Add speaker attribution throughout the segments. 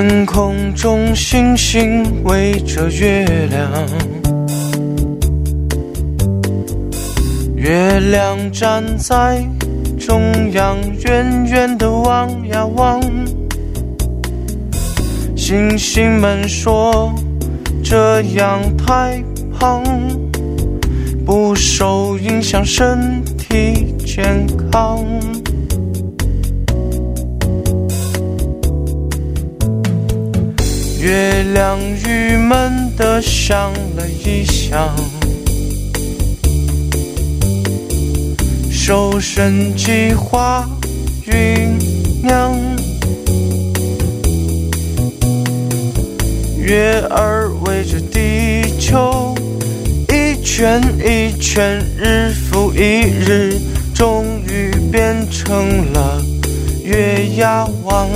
Speaker 1: 天空中星星围着月亮，月亮站在中央，远远的望呀望。星星们说这样太胖，不受影响，身体健康。月亮郁闷的想了一想，瘦身计划酝酿。月儿围着地球一圈一圈，日复一日，终于变成了月牙王。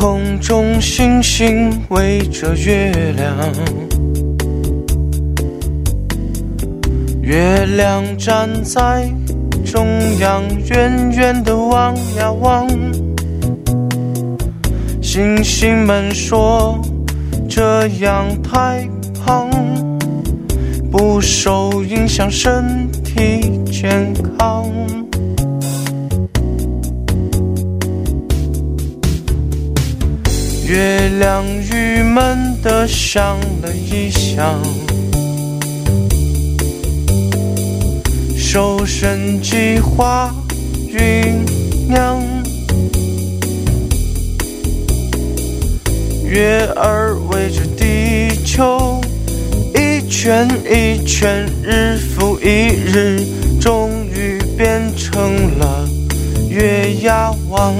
Speaker 1: 空中星星围着月亮，月亮站在中央，远远的望呀望。星星们说这样太胖，不受影响，身体健康。月亮郁闷的想了一想，瘦身计划酝酿。月儿围着地球一圈一圈，日复一日，终于变成了月牙王。